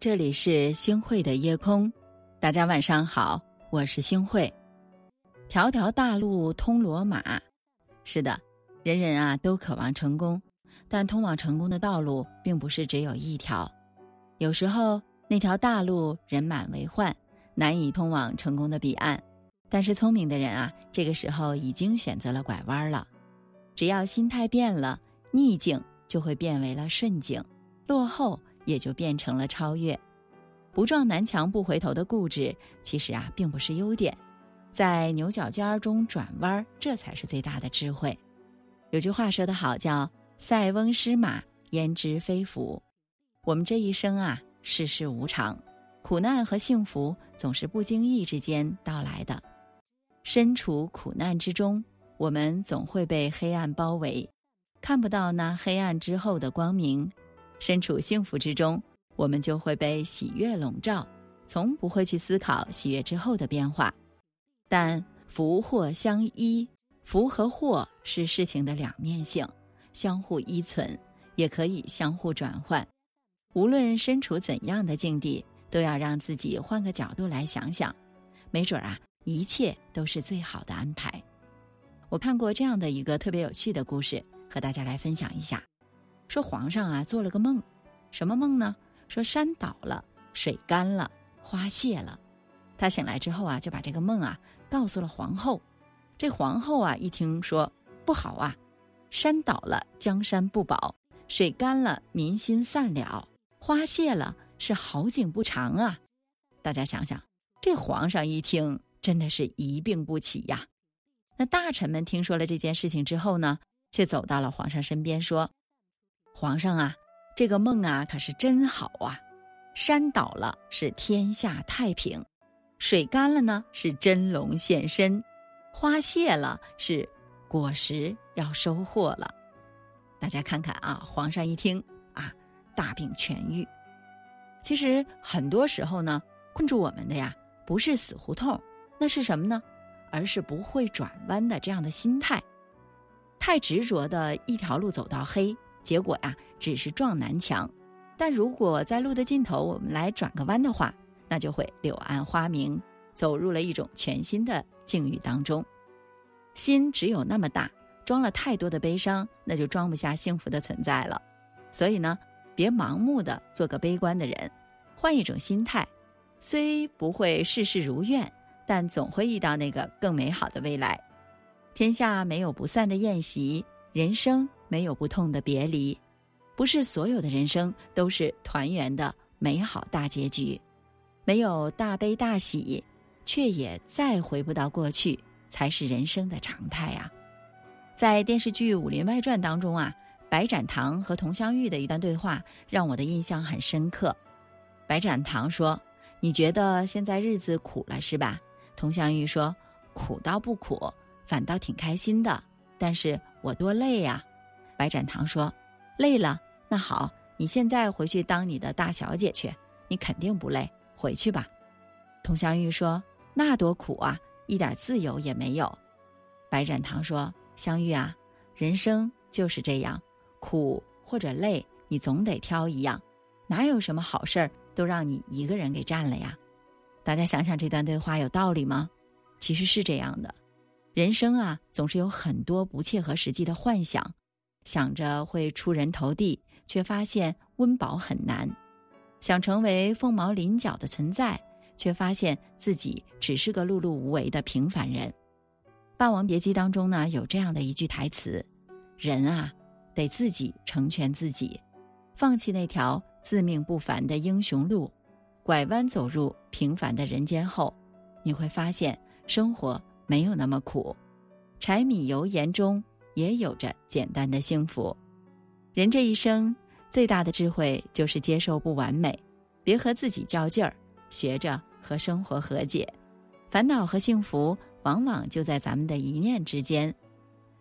这里是星汇的夜空，大家晚上好，我是星汇。条条大路通罗马，是的，人人啊都渴望成功，但通往成功的道路并不是只有一条，有时候那条大路人满为患，难以通往成功的彼岸。但是聪明的人啊，这个时候已经选择了拐弯了。只要心态变了，逆境就会变为了顺境，落后也就变成了超越。不撞南墙不回头的固执，其实啊并不是优点，在牛角尖儿中转弯，这才是最大的智慧。有句话说得好，叫“塞翁失马，焉知非福”。我们这一生啊，世事无常，苦难和幸福总是不经意之间到来的。身处苦难之中，我们总会被黑暗包围，看不到那黑暗之后的光明；身处幸福之中，我们就会被喜悦笼罩，从不会去思考喜悦之后的变化。但福祸相依，福和祸是事情的两面性，相互依存，也可以相互转换。无论身处怎样的境地，都要让自己换个角度来想想，没准儿啊。一切都是最好的安排。我看过这样的一个特别有趣的故事，和大家来分享一下。说皇上啊做了个梦，什么梦呢？说山倒了，水干了，花谢了。他醒来之后啊，就把这个梦啊告诉了皇后。这皇后啊一听说不好啊，山倒了江山不保，水干了民心散了，花谢了是好景不长啊。大家想想，这皇上一听。真的是一病不起呀！那大臣们听说了这件事情之后呢，却走到了皇上身边说：“皇上啊，这个梦啊可是真好啊！山倒了是天下太平，水干了呢是真龙现身，花谢了是果实要收获了。大家看看啊，皇上一听啊，大病痊愈。其实很多时候呢，困住我们的呀，不是死胡同。”那是什么呢？而是不会转弯的这样的心态，太执着的一条路走到黑，结果呀只是撞南墙。但如果在路的尽头我们来转个弯的话，那就会柳暗花明，走入了一种全新的境遇当中。心只有那么大，装了太多的悲伤，那就装不下幸福的存在了。所以呢，别盲目的做个悲观的人，换一种心态，虽不会事事如愿。但总会遇到那个更美好的未来。天下没有不散的宴席，人生没有不痛的别离。不是所有的人生都是团圆的美好大结局，没有大悲大喜，却也再回不到过去，才是人生的常态啊！在电视剧《武林外传》当中啊，白展堂和佟湘玉的一段对话让我的印象很深刻。白展堂说：“你觉得现在日子苦了是吧？”佟湘玉说：“苦倒不苦，反倒挺开心的。但是我多累呀。”白展堂说：“累了，那好，你现在回去当你的大小姐去，你肯定不累。回去吧。”佟湘玉说：“那多苦啊，一点自由也没有。”白展堂说：“湘玉啊，人生就是这样，苦或者累，你总得挑一样，哪有什么好事儿都让你一个人给占了呀？”大家想想这段对话有道理吗？其实是这样的，人生啊总是有很多不切合实际的幻想，想着会出人头地，却发现温饱很难；想成为凤毛麟角的存在，却发现自己只是个碌碌无为的平凡人。《霸王别姬》当中呢有这样的一句台词：“人啊，得自己成全自己，放弃那条自命不凡的英雄路。”拐弯走入平凡的人间后，你会发现生活没有那么苦，柴米油盐中也有着简单的幸福。人这一生最大的智慧就是接受不完美，别和自己较劲儿，学着和生活和解。烦恼和幸福往往就在咱们的一念之间。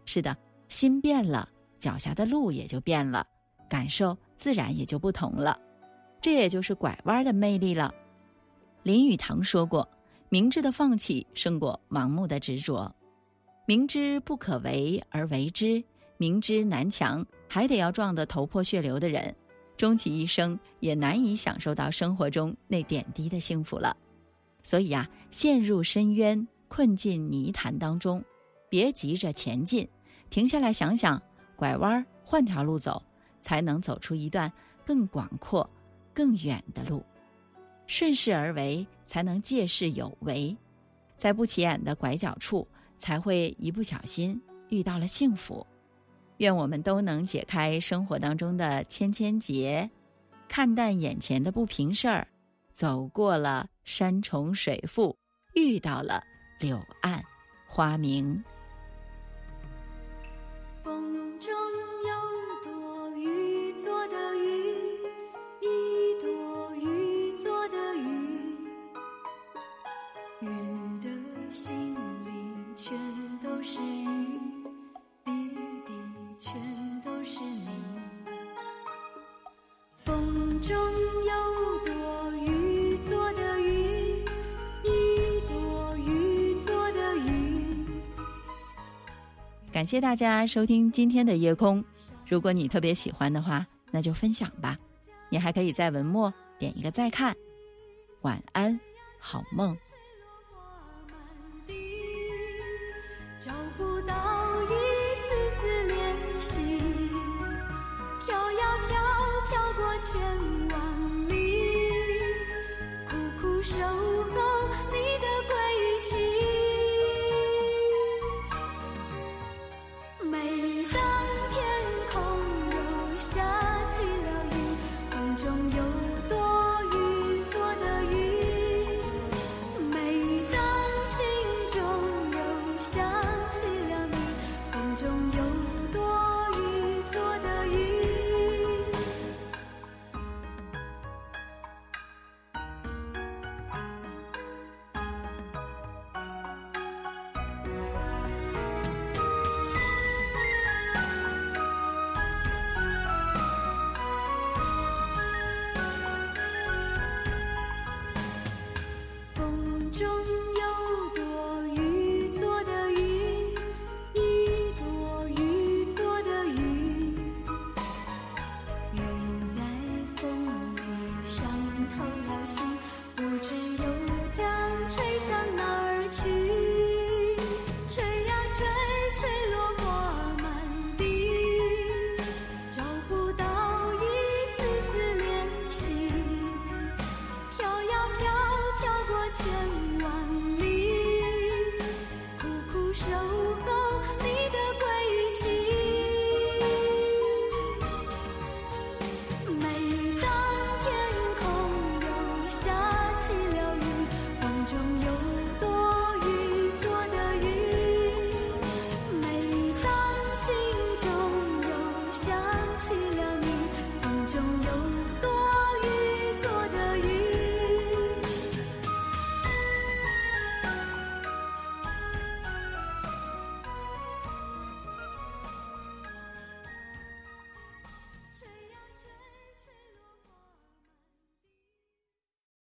是的，心变了，脚下的路也就变了，感受自然也就不同了。这也就是拐弯的魅力了。林语堂说过：“明智的放弃胜过盲目的执着。明知不可为而为之，明知难强还得要撞得头破血流的人，终其一生也难以享受到生活中那点滴的幸福了。所以啊，陷入深渊、困进泥潭当中，别急着前进，停下来想想，拐弯换条路走，才能走出一段更广阔、更远的路。顺势而为，才能借势有为，在不起眼的拐角处，才会一不小心遇到了幸福。愿我们都能解开生活当中的千千结，看淡眼前的不平事儿，走过了山重水复，遇到了柳暗花明。感谢大家收听今天的夜空，如果你特别喜欢的话，那就分享吧，你还可以在文末点一个再看。晚安，好梦。飘呀飘，飘过千万里，苦苦守。yeah.